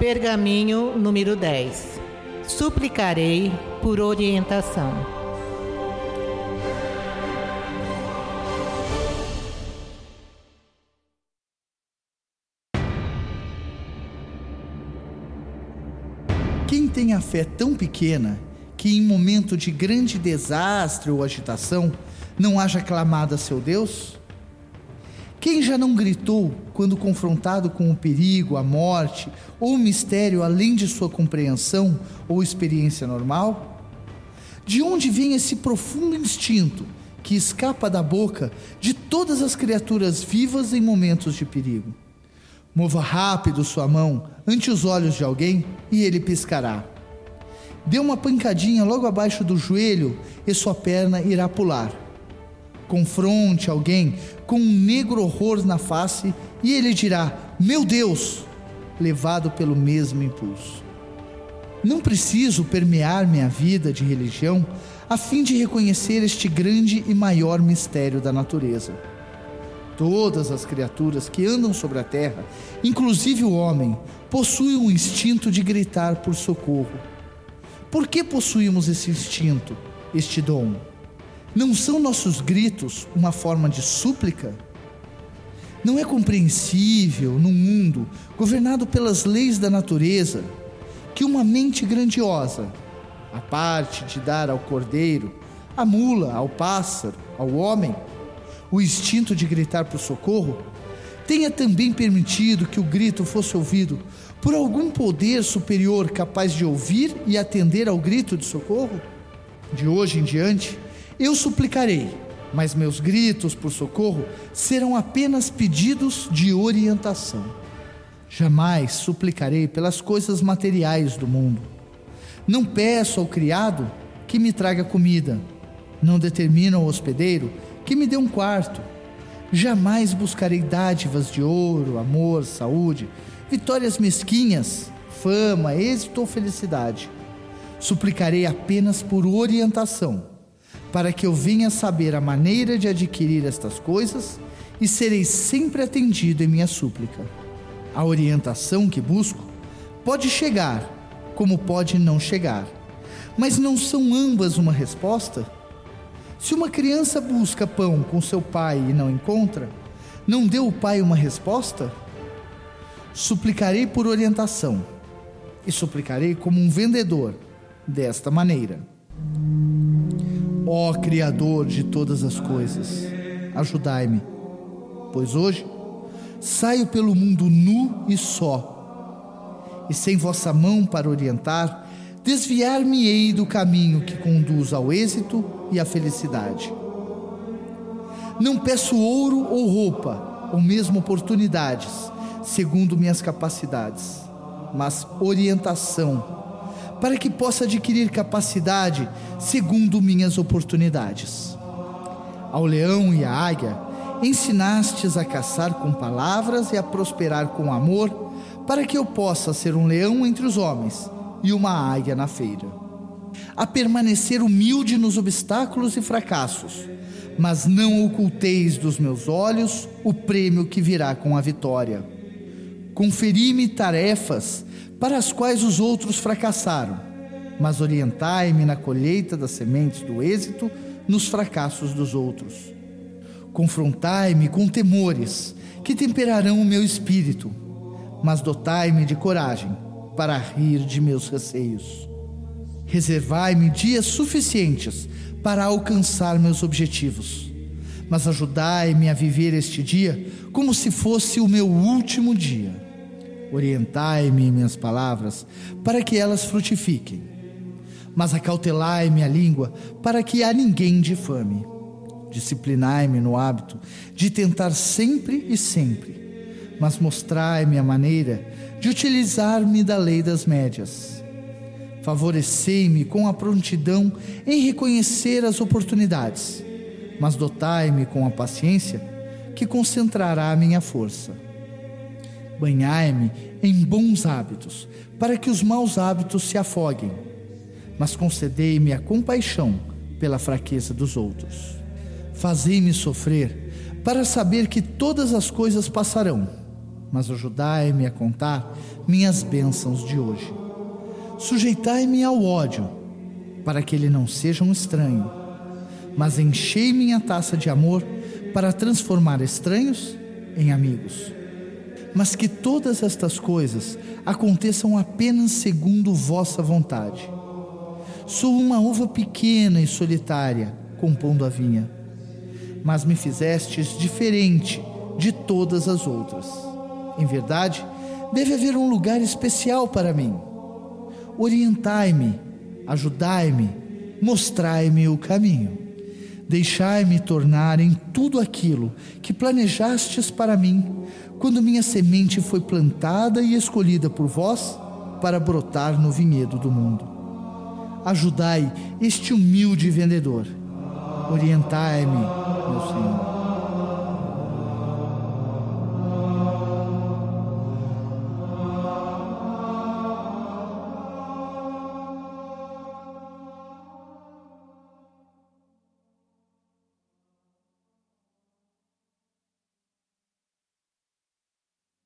Pergaminho número 10. Suplicarei por orientação. Quem tem a fé tão pequena que em momento de grande desastre ou agitação não haja clamado a seu Deus? Quem já não gritou quando confrontado com o perigo, a morte ou o mistério além de sua compreensão ou experiência normal? De onde vem esse profundo instinto que escapa da boca de todas as criaturas vivas em momentos de perigo? Mova rápido sua mão ante os olhos de alguém e ele piscará. Dê uma pancadinha logo abaixo do joelho e sua perna irá pular confronte alguém com um negro horror na face e ele dirá: Meu Deus! levado pelo mesmo impulso. Não preciso permear minha vida de religião a fim de reconhecer este grande e maior mistério da natureza. Todas as criaturas que andam sobre a terra, inclusive o homem, possuem um instinto de gritar por socorro. Por que possuímos esse instinto, este dom? Não são nossos gritos uma forma de súplica? Não é compreensível, num mundo governado pelas leis da natureza, que uma mente grandiosa, a parte de dar ao cordeiro, à mula, ao pássaro, ao homem, o instinto de gritar por socorro, tenha também permitido que o grito fosse ouvido por algum poder superior capaz de ouvir e atender ao grito de socorro? De hoje em diante, eu suplicarei, mas meus gritos por socorro serão apenas pedidos de orientação. Jamais suplicarei pelas coisas materiais do mundo. Não peço ao criado que me traga comida. Não determino ao hospedeiro que me dê um quarto. Jamais buscarei dádivas de ouro, amor, saúde, vitórias mesquinhas, fama, êxito ou felicidade. Suplicarei apenas por orientação para que eu venha saber a maneira de adquirir estas coisas e serei sempre atendido em minha súplica. A orientação que busco pode chegar, como pode não chegar, mas não são ambas uma resposta? Se uma criança busca pão com seu pai e não encontra, não deu o pai uma resposta? Suplicarei por orientação e suplicarei como um vendedor, desta maneira. Ó Criador de todas as coisas, ajudai-me, pois hoje saio pelo mundo nu e só, e sem vossa mão para orientar, desviar-me-ei do caminho que conduz ao êxito e à felicidade. Não peço ouro ou roupa, ou mesmo oportunidades, segundo minhas capacidades, mas orientação para que possa adquirir capacidade segundo minhas oportunidades. Ao leão e à águia, ensinastes a caçar com palavras e a prosperar com amor, para que eu possa ser um leão entre os homens e uma águia na feira. A permanecer humilde nos obstáculos e fracassos, mas não oculteis dos meus olhos o prêmio que virá com a vitória. Conferi-me tarefas para as quais os outros fracassaram, mas orientai-me na colheita das sementes do êxito nos fracassos dos outros. Confrontai-me com temores que temperarão o meu espírito, mas dotai-me de coragem para rir de meus receios. Reservai-me dias suficientes para alcançar meus objetivos, mas ajudai-me a viver este dia como se fosse o meu último dia Orientai-me em minhas palavras, para que elas frutifiquem. Mas acautelai-me a língua, para que a ninguém difame. Disciplinai-me no hábito de tentar sempre e sempre, mas mostrai-me a maneira de utilizar-me da lei das médias. Favorecei-me com a prontidão em reconhecer as oportunidades, mas dotai-me com a paciência que concentrará a minha força banhai-me em bons hábitos, para que os maus hábitos se afoguem, mas concedei-me a compaixão pela fraqueza dos outros. Fazei-me sofrer, para saber que todas as coisas passarão, mas ajudai-me a contar minhas bênçãos de hoje. Sujeitai-me ao ódio, para que ele não seja um estranho, mas enchei minha taça de amor para transformar estranhos em amigos. Mas que todas estas coisas aconteçam apenas segundo vossa vontade. Sou uma uva pequena e solitária, compondo a vinha, mas me fizestes diferente de todas as outras. Em verdade, deve haver um lugar especial para mim. Orientai-me, ajudai-me, mostrai-me o caminho. Deixai-me tornar em tudo aquilo que planejastes para mim, quando minha semente foi plantada e escolhida por vós para brotar no vinhedo do mundo. Ajudai este humilde vendedor. Orientai-me, meu Senhor.